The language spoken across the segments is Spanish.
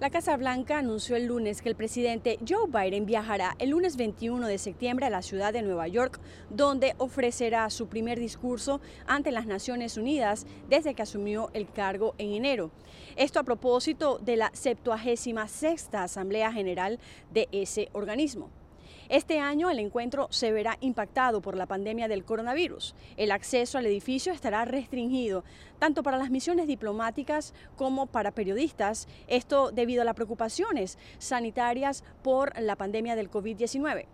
La Casa Blanca anunció el lunes que el presidente Joe Biden viajará el lunes 21 de septiembre a la ciudad de Nueva York, donde ofrecerá su primer discurso ante las Naciones Unidas desde que asumió el cargo en enero. Esto a propósito de la 76 Asamblea General de ese organismo. Este año el encuentro se verá impactado por la pandemia del coronavirus. El acceso al edificio estará restringido tanto para las misiones diplomáticas como para periodistas, esto debido a las preocupaciones sanitarias por la pandemia del COVID-19.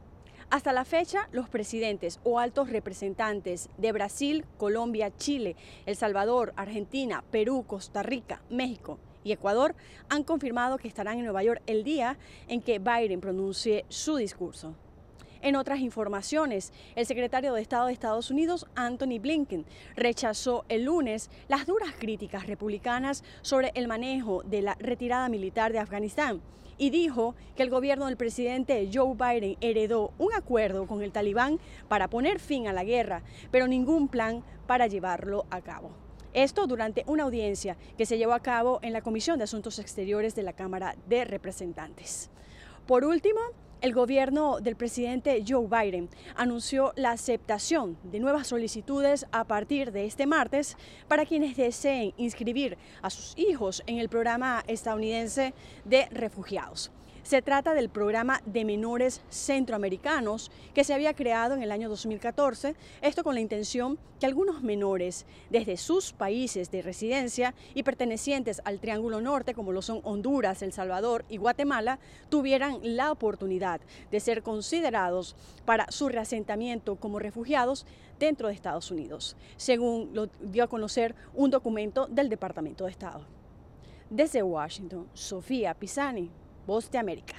Hasta la fecha, los presidentes o altos representantes de Brasil, Colombia, Chile, El Salvador, Argentina, Perú, Costa Rica, México y Ecuador han confirmado que estarán en Nueva York el día en que Biden pronuncie su discurso. En otras informaciones, el secretario de Estado de Estados Unidos, Anthony Blinken, rechazó el lunes las duras críticas republicanas sobre el manejo de la retirada militar de Afganistán y dijo que el gobierno del presidente Joe Biden heredó un acuerdo con el talibán para poner fin a la guerra, pero ningún plan para llevarlo a cabo. Esto durante una audiencia que se llevó a cabo en la Comisión de Asuntos Exteriores de la Cámara de Representantes. Por último, el gobierno del presidente Joe Biden anunció la aceptación de nuevas solicitudes a partir de este martes para quienes deseen inscribir a sus hijos en el programa estadounidense de refugiados. Se trata del programa de menores centroamericanos que se había creado en el año 2014, esto con la intención que algunos menores desde sus países de residencia y pertenecientes al Triángulo Norte, como lo son Honduras, El Salvador y Guatemala, tuvieran la oportunidad de ser considerados para su reasentamiento como refugiados dentro de Estados Unidos, según lo dio a conocer un documento del Departamento de Estado. Desde Washington, Sofía Pisani, Voz de América.